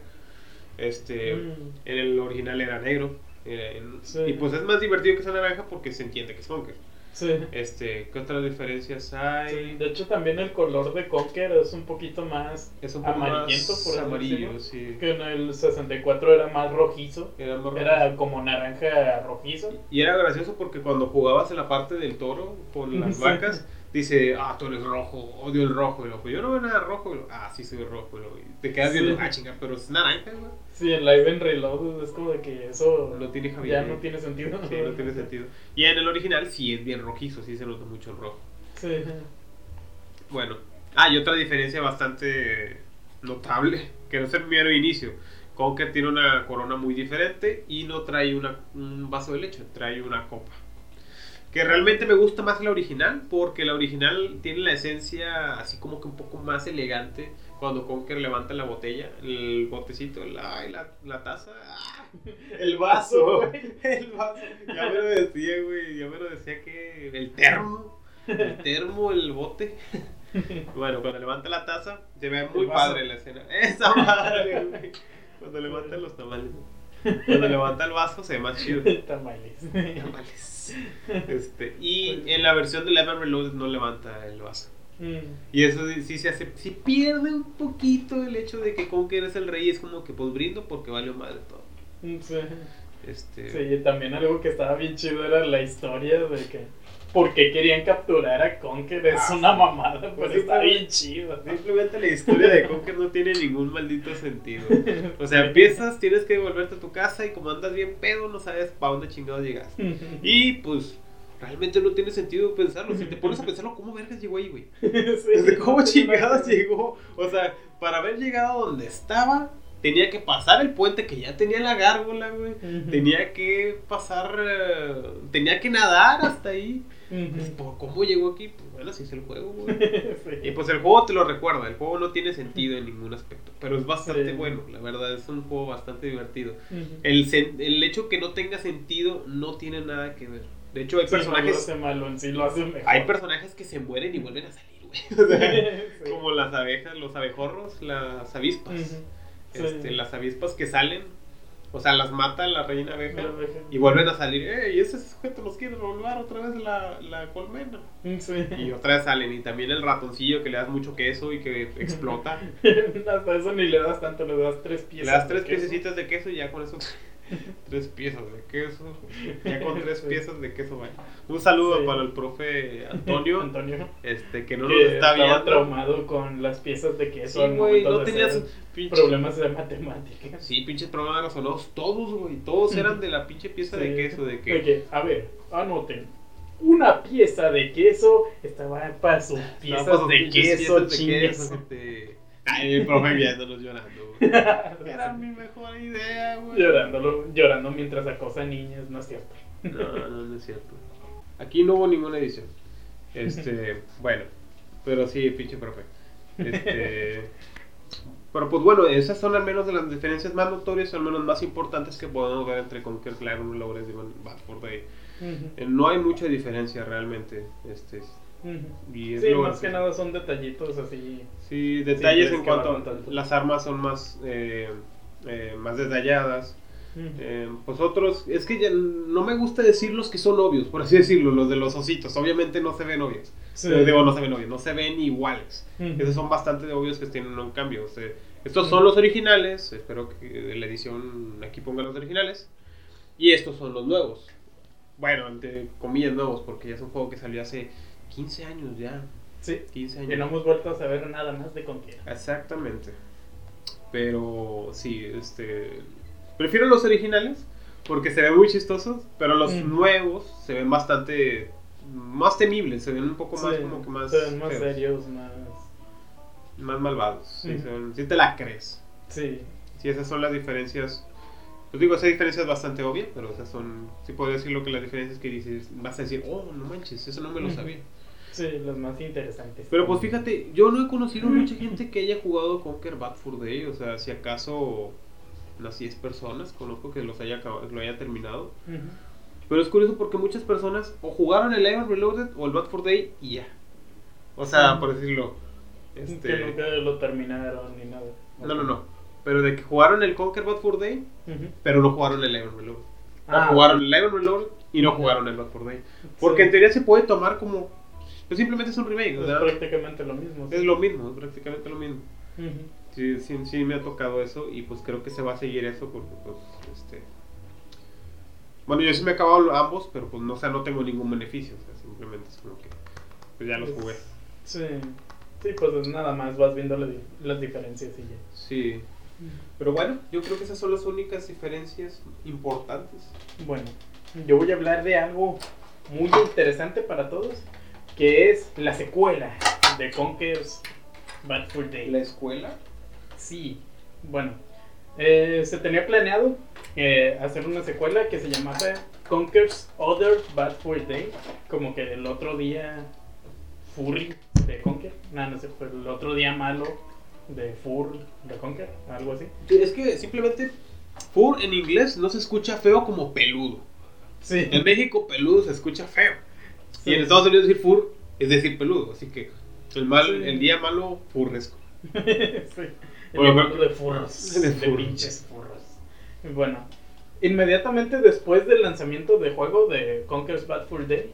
Este, Mm. En el original era negro. eh, en- Sí. Y pues es más divertido que sea naranja porque se entiende que es Conquer. Sí. Este, ¿qué otras diferencias hay? Sí, De hecho, también el color de Conker es un poquito más Es un poco amarillento, más por así amarillo, decirlo. sí. que en el 64 era más rojizo. Era más rojo. Era como naranja rojizo. Y era gracioso porque cuando jugabas en la parte del toro con las Sí. vacas, dice, ah, tú eres rojo, odio el rojo. Y luego, "Pues yo no veo nada rojo. Y luego, ah, sí soy rojo. Y luego, y te quedas Sí. viendo, ah, chinga, pero es naranja, güey. Sí, en Live and Reload es como de que eso No tiene Javier. ya no tiene sentido. Sí, no tiene sentido. Y en el original sí es bien rojizo, sí se nota mucho el rojo. Sí. Bueno, ah, y otra diferencia bastante notable, que no es el mero inicio. Conker tiene una corona muy diferente y no trae una, un vaso de leche, trae una copa. Que realmente me gusta más la original, porque la original tiene la esencia así como que un poco más elegante. Cuando Conker levanta la botella, el botecito, la, la, la taza. ah, El vaso, güey. el vaso. Ya me lo decía, güey. Ya me lo decía que el termo. El termo, el bote. Bueno, cuando levanta la taza, se ve muy padre la escena. Esa madre, güey. Cuando levanta los tamales. Cuando levanta el vaso, se ve más chido. Tamales. Tamales. Este, y en la versión de Lemon Reloaded no levanta el vaso. Mm. Y eso sí se hace, sí pierde un poquito el hecho de que Conker es el rey, es como que pues brindo porque valió madre todo. Sí. Este, Sí, y también algo que estaba bien chido era la historia de que por qué querían capturar a Conker. Es Ah, una mamada, pero Pues está bien chido. Simplemente la historia de Conker no tiene ningún maldito sentido. O sea, empiezas, tienes que volverte a tu casa y como andas bien pedo, no sabes para dónde chingados llegas. Y pues, realmente no tiene sentido pensarlo. Si te pones a pensarlo, ¿cómo vergas llegó ahí, güey? Sí, ¿Cómo no chingados llegó? O sea, para haber llegado donde estaba, tenía que pasar el puente que ya tenía la gárgola, güey. Tenía que pasar, eh, tenía que nadar hasta ahí. Pues, Ujú. ¿por ¿Cómo llegó aquí? Pues bueno, así es el juego, güey. Sí. Y pues el juego te lo recuerda, el juego no tiene sentido en ningún aspecto, pero es bastante Sí. bueno, la verdad es un juego bastante divertido. El, el hecho que no tenga sentido no tiene nada que ver. De hecho hay Sí, personajes, hace malo, en sí lo hace mejor. hay personajes que se mueren y vuelven a salir, güey. O sea, Sí. como las abejas, los abejorros, las avispas. Sí. Este, las avispas que salen, o sea, las mata la reina abeja La abeja. y vuelven a salir. ¡Eh! Y ese sujeto los quiere robar otra vez la, la colmena. Sí. Y otra vez salen. Y también el ratoncillo que le das mucho queso y que explota. Hasta eso ni le das tanto, le das tres piezas. Le das tres piececitas de queso y ya con eso. tres piezas de queso. Ya con tres piezas de queso. Un saludo Sí. para el profe Antonio. Antonio. Este, que no que nos está estaba viendo. traumado con las piezas de queso. Sí, güey, no tenías pinche- problemas de matemáticas. Sí, pinches problemas razonados. Todos, güey. Todos eran de la pinche pieza de queso. De que. que, a ver, anoten. Una pieza de queso estaba para sus No, piezas pues, de queso, piezas de queso. Ay, el profe viéndonos llorando. güey. Era mi mejor idea, güey. Llorándolo, llorando mientras acosa niñas, no es cierto. No, no, no es cierto. Aquí no hubo ninguna edición. Este, bueno, pero sí, pinche profe. Este, pero pues bueno, esas son al menos de las diferencias más notorias, o al menos más importantes que podemos ver entre Conquer Clan, Reloaded y Bad for Eh, No hay mucha diferencia realmente. Este, y es Sí, más que nada son detallitos así. Sí, detalles en cuanto las armas son más, eh, eh, más detalladas. Eh, pues otros, es que ya no me gusta decir los que son obvios, por así decirlo, los de los ositos. Obviamente no se ven obvios. Sí. Eh, digo, no se ven obvios, no se ven iguales. Esos son bastante de obvios que tienen un cambio. O sea, estos son los originales, espero que la edición aquí pongan los originales. Y estos son los nuevos. Bueno, entre comillas nuevos, porque ya es un juego que salió hace 15 años ya. Sí. 15 años. Y no hemos vuelto a saber nada más de Conquera. Exactamente. Pero sí, este. Prefiero los originales porque se ven muy chistosos, pero los Mm. nuevos se ven bastante más temibles, se ven un poco más Sí, como que más, se ven más feos, serios, más. más malvados. Sí, Mm. se ven- sí te la crees. Sí. Sí, esas son las diferencias. Pues digo, esa diferencia es bastante obvia, pero esas son. Sí, puedo decir lo que las diferencias que dices. Vas a decir, oh, no manches, eso no me lo sabía. Sí, los más interesantes. Pero pues fíjate, yo no he conocido mucha gente que haya jugado Conquer Bad Fur Day, o sea, si acaso unas 10 personas conozco que los haya acabado- que lo haya terminado. Pero es curioso porque muchas personas o jugaron el Iron Reloaded o el Bad Fur Day y ya. O sea, por decirlo. Que Este, nunca lo terminaron ni nada. no, no, no. Pero de que jugaron el Conquer Bad Fur Day, Ujú. pero no jugaron el Iron Reloaded. Ah. O jugaron el Iron Reloaded y no jugaron el Bad for Day. Porque en teoría se puede tomar como. Pues simplemente es un remake, Es ¿verdad? prácticamente lo mismo. sí. Es lo mismo, es prácticamente lo mismo. Ujú. Sí, sí, sí me ha tocado eso y pues creo que se va a seguir eso porque pues este bueno yo sí me he acabado ambos pero pues no o sea no tengo ningún beneficio o sea simplemente es como que pues ya los jugué Sí. Sí, pues es nada más vas viendo las diferencias y ya. sí pero bueno yo creo que esas son las únicas diferencias importantes. Bueno, yo voy a hablar de algo muy interesante para todos, que es la secuela de Conker's Bad Fur Day. escuela Sí, bueno, eh, se tenía planeado eh, hacer una secuela que se llamaba Conker's Other Bad Fur Day, como que el otro día Furry de Conker, no, no sé, fue el otro día malo de Fur de Conker, algo así. es que simplemente fur en inglés no se escucha feo como peludo Sí, en México peludo se escucha feo Sí, y en sí. Estados Unidos decir fur es decir peludo así que el mal Sí. el día malo furresco sí. El Bueno, ejemplo pero- de furros, de de, furros. pinches furros. Bueno, inmediatamente después del lanzamiento del juego de Conker's Bad Fur Day,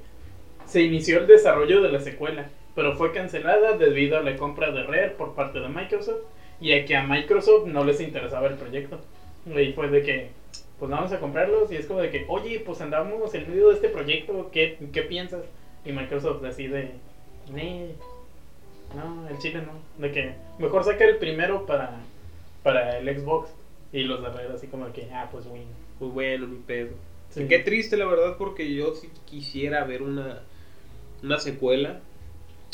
se inició el desarrollo de la secuela, pero fue cancelada debido a la compra de Rare por parte de Microsoft y a que a Microsoft no les interesaba el proyecto. Y fue de que, pues vamos a comprarlos y es como de que, oye, pues andamos en medio de este proyecto, ¿qué, qué piensas? Y Microsoft decide, "Nee, no, el chile no. De que mejor saca el primero para, para el Xbox y los de Red así como de que, ah, pues win. pues bueno ni pedo Sí. Qué triste, la verdad, porque yo sí quisiera ver una, una secuela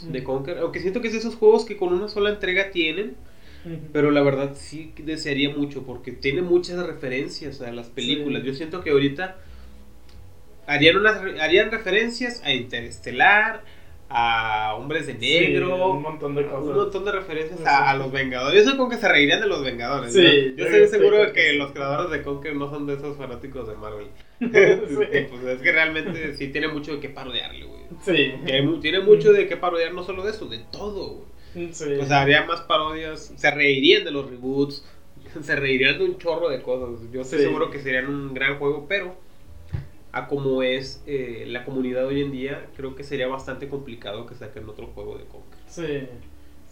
de Conker. Aunque siento que es de esos juegos que con una sola entrega tienen. Pero la verdad sí desearía mucho porque tiene muchas referencias a las películas. Sí. Yo siento que ahorita harían, unas, harían referencias a Interestelar, a Hombres de Negro, Sí, un montón de cosas. un montón de referencias a, a los Vengadores. Yo sé con que se reirían de los Vengadores. Sí, ¿no? yo estoy seguro de que los creadores de Conker no son de esos fanáticos de Marvel. Sí. pues es que realmente sí tiene mucho de qué parodiarle, güey. Sí. Tiene, mu- tiene mucho de qué parodiar, no solo de eso, de todo, güey. Sí. Sea, haría más parodias, se reirían de los reboots, se reirían de un chorro de cosas. Yo estoy seguro que serían un gran juego, pero a como es eh, la comunidad hoy en día, creo que sería bastante complicado que saquen otro juego de Conker. sí.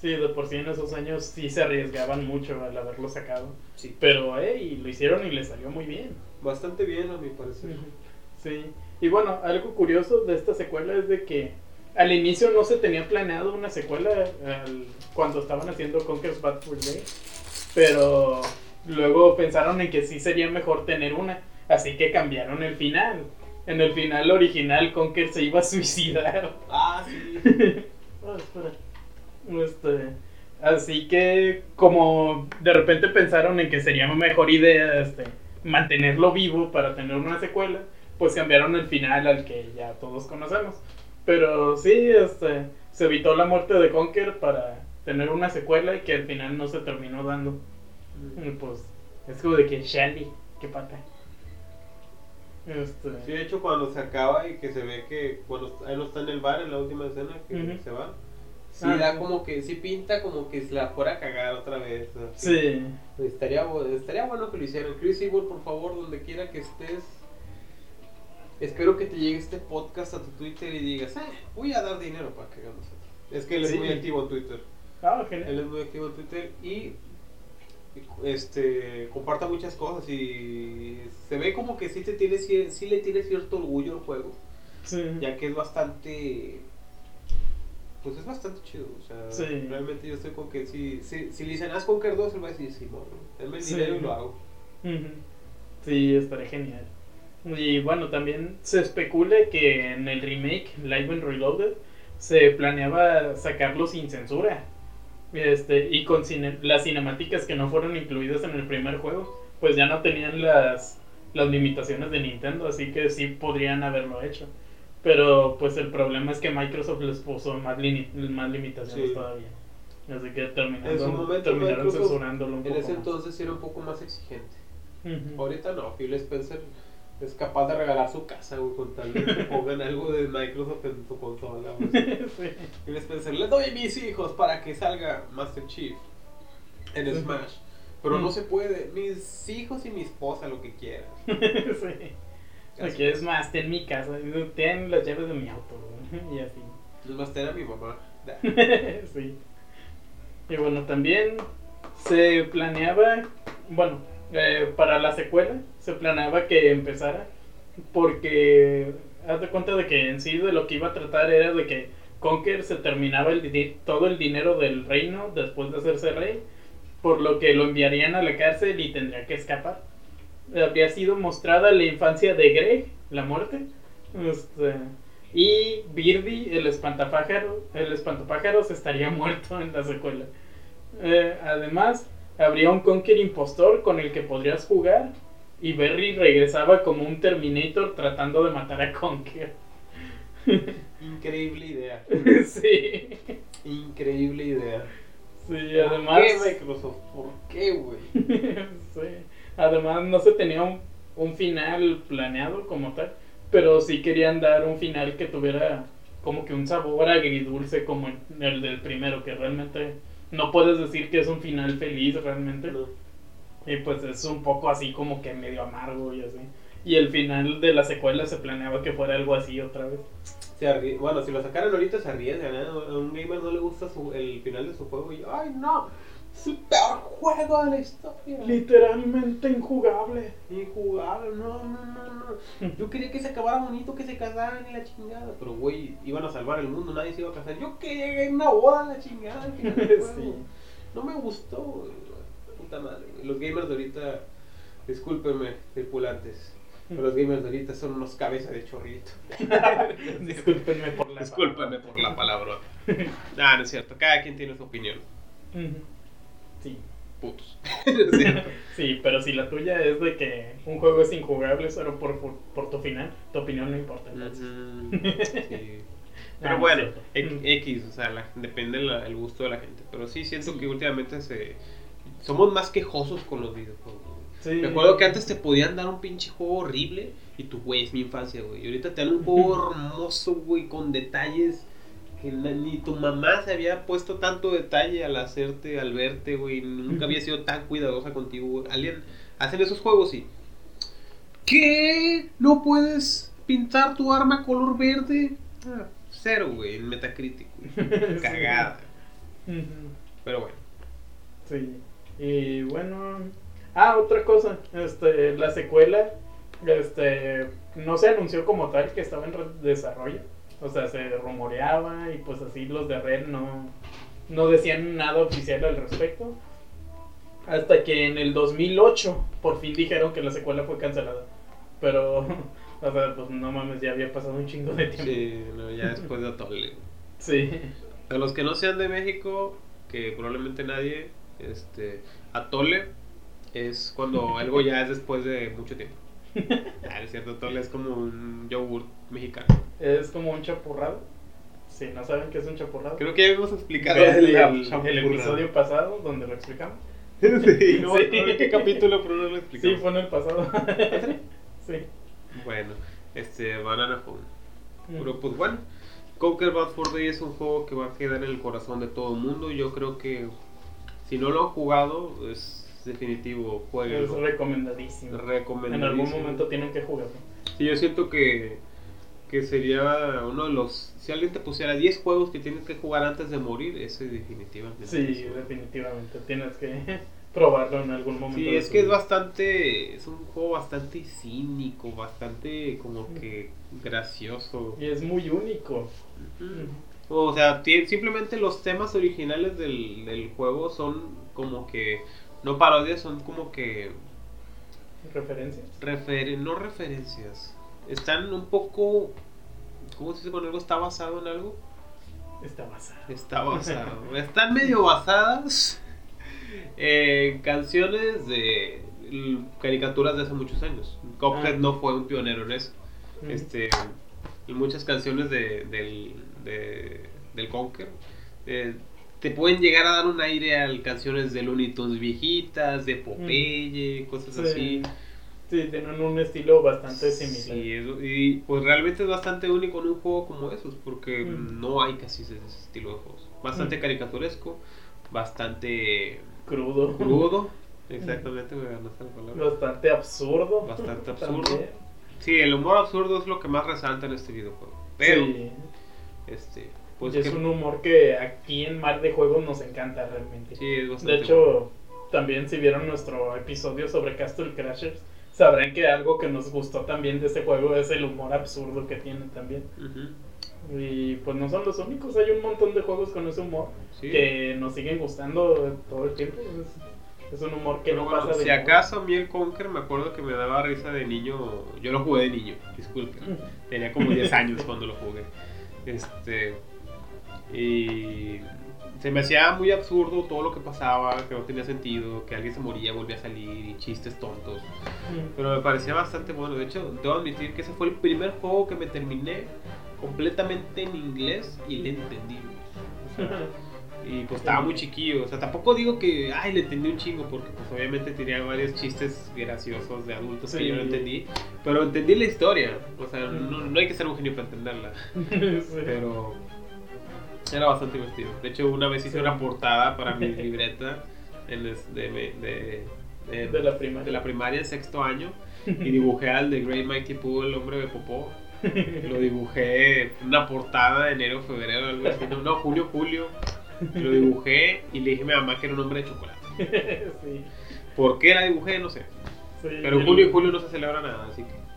Sí, de por sí en esos años sí se arriesgaban mucho al haberlo sacado. Sí. Pero, hey, lo hicieron y les salió muy bien. Bastante bien, a mi parecer. Sí, y bueno, algo curioso de esta secuela es de que al inicio no se tenía planeado una secuela al- cuando estaban haciendo Conker's Bad Fur Day, pero luego pensaron en que sí sería mejor tener una, así que cambiaron el final. En el final original Conker se iba a suicidar. Ah, sí. Ah, espera. Este, así que como de repente pensaron en que sería mejor idea este, mantenerlo vivo para tener una secuela, pues cambiaron el final al que ya todos conocemos. Pero sí, este, se evitó la muerte de Conker para tener una secuela y que al final no se terminó dando. Y pues es como de que Shandy, qué pata. Este, Sí, de hecho, cuando se acaba y que se ve que cuando él no está en el bar en la última escena que se va, sí Ah, da como que, sí pinta como que se la fuera a cagar otra vez. así. sí. Estaría, estaría bueno que lo hicieran. Chris Evil, por favor, donde quiera que estés. Espero que te llegue este podcast a tu Twitter y digas, "Ah, voy a dar dinero para que hagamos. Es que él es Sí. muy activo en Twitter. Ah, Él genial. es muy activo en Twitter y, este comparta muchas cosas y se ve como que sí te tiene sí le tiene cierto orgullo al juego, Sí. ya que es bastante pues es bastante chido, o sea, Sí. realmente yo estoy con que si, si, si haz Conquer 2, él va a decir, sí, bueno, denme el Sí. dinero y lo hago. Sí, estaría genial. Y bueno, también se especula que en el remake Live and Reloaded se planeaba sacarlo sin censura. Este, y con cine- las cinemáticas que no fueron incluidas en el primer juego, pues ya no tenían las, las limitaciones de Nintendo, así que sí podrían haberlo hecho. Pero pues el problema es que Microsoft les puso más, lini- más limitaciones Sí. todavía. Así que terminaron, En momento, terminaron censurándolo un En poco ese más. entonces era un poco más exigente. Ahorita no, Phil Spencer es capaz de regalar su casa, güey, con tal de que pongan algo de Microsoft en tu consola, güey. Sí. Phil Spencer, le doy mis hijos para que salga Master Chief en. Smash. Pero no se puede, mis hijos y mi esposa, lo que quieran. sí. Aquí es más, ten mi casa, ten las llaves de mi auto, y así. Es más, ten a mi mamá. sí. Y bueno, también se planeaba, bueno, eh, para la secuela, se planeaba que empezara, porque haz de cuenta de que en sí de lo que iba a tratar era de que Conker se terminaba el todo el dinero del reino después de hacerse rey, por lo que lo enviarían a la cárcel y tendría que escapar. Habría sido mostrada la infancia de Greg, la muerte, este, y Birdie, el espantapájaro, el espantapájaros estaría muerto en la secuela. Eh, además, habría un Conker impostor con el que podrías jugar y Berry regresaba como un Terminator tratando de matar a Conker. Increíble idea. sí. Increíble idea. Sí, además. ¿Por qué Microsoft? ¿Por qué, güey? sí. Además, no se tenía un, un, final planeado como tal, pero sí querían dar un final que tuviera como que un sabor agridulce como el del primero, que realmente no puedes decir que es un final feliz realmente. Y pues es un poco así como que medio amargo y así. Y el final de la secuela se planeaba que fuera algo así otra vez. bueno, si lo sacaran ahorita se arriesgan, ¿eh? A un gamer no le gusta el final de su juego y, ¡ay no! Es el peor juego de la historia. Literalmente injugable. Injugable, no, no, no, no. Yo quería que se acabara bonito, que se casaran y la chingada. Pero, güey, iban a salvar el mundo, nadie se iba a casar. Yo quería una boda la chingada. sí. No me gustó, güey. Puta madre, Los gamers de ahorita, discúlpenme, tripulantes. Pero los gamers de ahorita son unos cabezas de chorrito. Discúlpenme por la Discúlpenme por la palabra. no, no es cierto. Cada quien tiene su opinión. Sí. Putos. sí, pero si la tuya es de que un juego es injugable solo por, por, tu final, tu opinión no importa. sí. Pero bueno, X, o sea, depende el gusto de la gente. Pero sí siento que últimamente se somos más quejosos con los videojuegos. Sí. acuerdo que antes te podían dar un pinche juego horrible y tu güey es mi infancia, güey. Y ahorita te dan un juego hermoso, güey, con detalles que ni tu mamá se había puesto tanto detalle al hacerte, al verte, güey. Nunca había sido tan cuidadosa contigo, güey. Alguien hacen esos juegos y. ¿Qué? ¿No puedes pintar tu arma color verde? Ah, cero, güey, en Metacritic. Cagada. Pero bueno. Sí. Y bueno. Ah, otra cosa. Este, la secuela. Este. No se anunció como tal que estaba en desarrollo o sea, se rumoreaba y pues así los de Red no, no decían nada oficial al respecto. Hasta que en el 2008 por fin dijeron que la secuela fue cancelada. Pero, o sea, pues no mames, ya había pasado un chingo de tiempo. Sí, ya después de Atole. sí. A los que no sean de México, que probablemente nadie, este, Atole es cuando algo ya es después de mucho tiempo. Ah, es cierto, Atole es como un yogurt mexicano. Es como un chapurrado. Si no saben qué es un chapurrado. Creo que ya hemos explicado el, el, episodio pasado donde lo explicamos. sí, no, sí. qué capítulo, pero no lo explicamos. Sí, fue en el pasado. sí. Bueno, este, Banana Phone. Mm. Pero pues bueno, Conquer Bad for Day es un juego que va a quedar en el corazón de todo el mundo. Yo creo que si no lo han jugado, es definitivo, juego. Es recomendadísimo. recomendadísimo. En algún momento tienen que jugarlo. Sí, yo siento que que sería uno de los... Si alguien te pusiera 10 juegos que tienes que jugar antes de morir, ese definitivamente. Sí, definitivamente. Tienes que probarlo en algún momento. Sí, es que es bastante... Es un juego bastante cínico, bastante como que gracioso. Y es muy único. O sea, simplemente los temas originales del, del juego son como que... No parodias, son como que... ¿Referencias? Refer no referencias están un poco. ¿Cómo se dice cuando algo está basado en algo? Está basado. Está basado. están medio basadas en canciones de caricaturas de hace muchos años. Cuphead ah. no fue un pionero en eso. Mm. Este, y muchas canciones de, del, del Conker eh, te pueden llegar a dar un aire a canciones de Looney Tunes viejitas, de Popeye, mm. cosas así. Sí, tienen un estilo bastante similar. Sí, y pues realmente es bastante único en un juego como esos, porque mm. no hay casi ese estilo de juegos. Bastante mm. caricaturesco, bastante crudo. Crudo, exactamente, me la palabra. Bastante absurdo. Bastante absurdo. Sí, el humor absurdo es lo que más resalta en este videojuego. Pero, Sí. este, pues es que- un humor que aquí en Mar de Juegos nos encanta realmente. sí, es De bastante hecho, también si vieron nuestro episodio sobre Castle Crashers, sabrán que algo que nos gustó también de este juego es el humor absurdo que tiene también. bueno. Ujú. Y pues no son los únicos, hay un montón de juegos con ese humor Sí. que nos siguen gustando todo el tiempo. Es, un humor que Pero no bueno, pasa de si acaso a mí el Conker me acuerdo que me daba risa de niño. Yo lo jugué de niño, disculpe. Tenía como 10 años cuando lo jugué. Este. Y. Se me hacía muy absurdo todo lo que pasaba, que no tenía sentido, que alguien se moría, volvía a salir y chistes tontos. Mm. Pero me parecía bastante bueno. De hecho, debo admitir que ese fue el primer juego que me terminé completamente en inglés y le entendí. O sea, y pues estaba muy chiquillo. O sea, tampoco digo que, ay, le entendí un chingo, porque pues obviamente tenía varios chistes graciosos de adultos que Sí. yo no entendí. Pero entendí la historia. O sea, no, no hay que ser un genio para entenderla. Sí. Pero era bastante divertido. De hecho, una vez hice una portada para mi libreta en es- de, de- de- De la primaria. de la primaria sexto año y dibujé al de Great Mighty Pooh, el hombre de popó. Lo dibujé una portada de enero, febrero, algo así. No, no, junio, julio. Lo dibujé y le dije a mi mamá que era un hombre de chocolate. sí, ¿Por qué la dibujé? No sé. sí. Pero en junio y julio no se celebra nada, así que.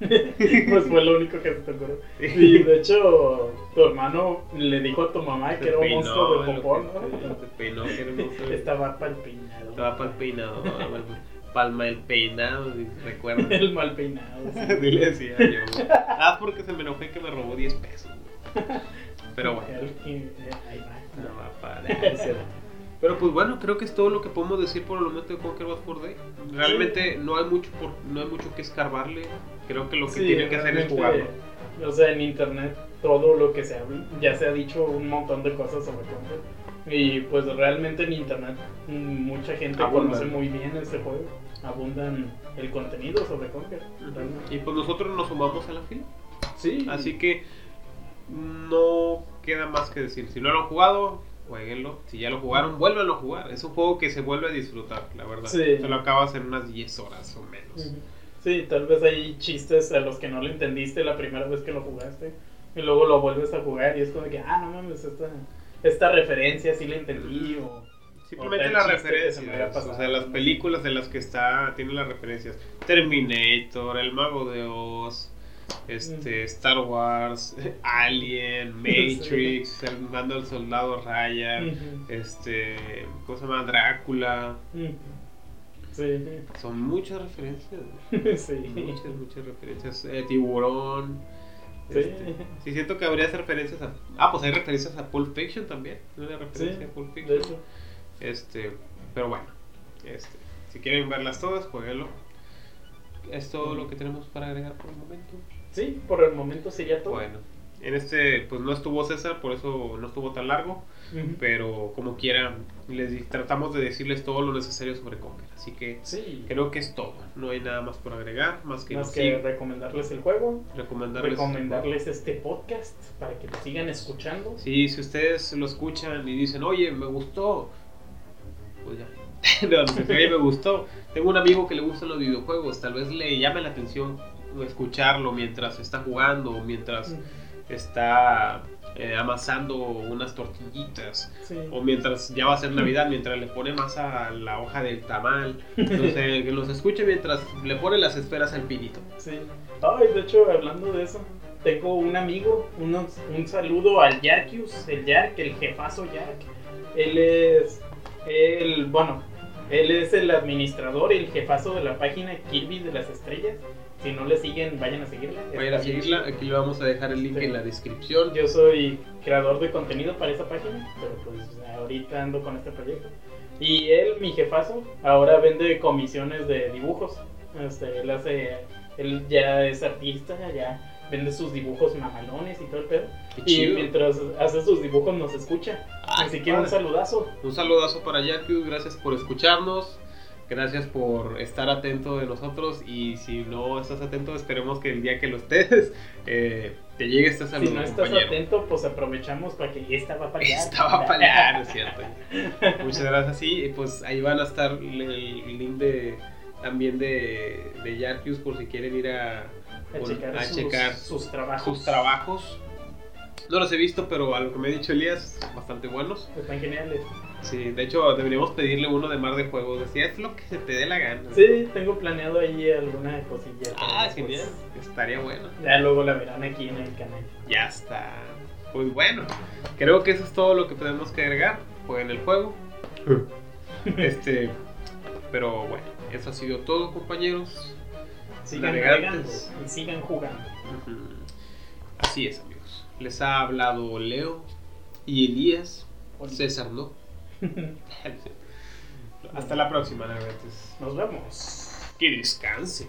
Pues fue lo único que se te ocurrió. Y de hecho, tu hermano le dijo a tu mamá que era un monstruo de lo popó, que- ¿no? Se peinó, que era un monstruo de- Estaba pal peinado. Estaba para el peinado, palma el peinado, si. El mal peinado. sí. Le decía yo. Ah, porque se me enojé que me robó 10 pesos. Pero bueno. Ahí va. No va a parar. Pero pues bueno, creo que es todo lo que podemos decir por el momento de Conquer Bad for Day. Realmente no hay mucho por, no hay mucho que escarbarle. Creo que lo que Sí, tienen que hacer es jugarlo. O sea, en internet todo lo que se habla, ya se ha dicho un montón de cosas sobre Conker. Y pues realmente en internet mucha gente Abundan. conoce muy bien este juego. Abundan el contenido sobre Conker. realmente. Y pues nosotros nos sumamos a la fila. Sí. Así que no queda más que decir. Si no lo han jugado, jueguenlo. Si ya lo jugaron, vuélvanlo a jugar. Es un juego que se vuelve a disfrutar, la verdad. Sí. Se lo acabas en unas 10 horas o menos. Sí, tal vez hay chistes a los que no le entendiste la primera vez que lo jugaste y luego lo vuelves a jugar y es como que, ah, no mames, esta, esta referencia sí la entendí o... Simplemente o las que se referencias, o sea, las películas de las que está, tienen las referencias. Terminator, El Mago de Oz, este, Star Wars, Alien, Matrix, El Mando del Soldado Ryan, Ujú. este, ¿cómo se llama? Drácula. Ujú. Sí, Son muchas referencias. sí. Muchas, muchas referencias. Eh, tiburón. Sí. Este, sí, siento que habría referencias a. Ah, pues hay referencias a Pulp Fiction también. Una referencia Sí, a Pulp Fiction. De hecho, Este, pero bueno, este, si quieren verlas todas, jueguenlo. Es todo lo que tenemos para agregar por el momento. Sí, por el momento sería todo. Bueno, en este, pues no estuvo César, por eso no estuvo tan largo. Pero como quiera, les tratamos de decirles todo lo necesario sobre Conker. Así que Sí, creo que es todo. No hay nada más por agregar, más que, más que recomendarles el juego, recomendarles. recomendarles este podcast para que lo sigan escuchando. Sí, si ustedes lo escuchan y dicen, oye, me gustó, pues ya. no, me gustó. Tengo un amigo que le gustan los videojuegos, tal vez le llame la atención escucharlo mientras está jugando o mientras está eh, amasando unas tortillitas. Sí. O mientras ya va a ser Navidad, mientras le pone masa a la hoja del tamal. Entonces, que los escuche mientras le pone las esferas al pinito. Sí. Ay, de hecho, hablando de eso, tengo un amigo, unos- un saludo al Yarkius, el Yark, el jefazo Yark. Él es, el, bueno, él es el administrador y el jefazo de la página Kirby de las Estrellas. Si no le siguen, vayan a seguirla. Vayan a Está bien seguirla, aquí le vamos a dejar el link Sí. en la descripción. Yo soy creador de contenido para esa página, pero pues ahorita ando con este proyecto. Y él, mi jefazo, ahora vende comisiones de dibujos. Este, él hace, él ya es artista, ya vende sus dibujos mamalones y todo el pedo. Qué Y chido. mientras hace sus dibujos nos escucha. Ay, Así que un padre. saludazo. Un saludazo para Yarkius, gracias por escucharnos, gracias por estar atento de nosotros y si no estás atento esperemos que el día que lo estés eh, te llegue este Si saludo no estás compañero. atento, pues aprovechamos para que esta va para allá. Esta va allá, ¿no es cierto? Muchas gracias, sí, y pues ahí van a estar el, el link de también de, de Yarkius por si quieren ir a, A checar, a sus, checar sus trabajos. sus trabajos. No los he visto, pero a lo que me ha dicho Elías, bastante buenos. Están geniales. Sí, de hecho deberíamos pedirle uno de mar de juegos. Decía, es lo que se te dé la gana. Sí, tengo planeado ahí alguna cosilla. Ah, pues, genial. Estaría bueno. Ya luego la verán aquí en el canal. Ya está. Pues bueno, creo que eso es todo lo que tenemos que agregar. Jueguen el juego. Este, pero bueno, eso ha sido todo, compañeros. Sigan navegando y sigan jugando. Así es, amigos. Les ha hablado Leo y Elías. César, ¿no? Hasta la próxima, navegantes. Nos vemos. Que descansen.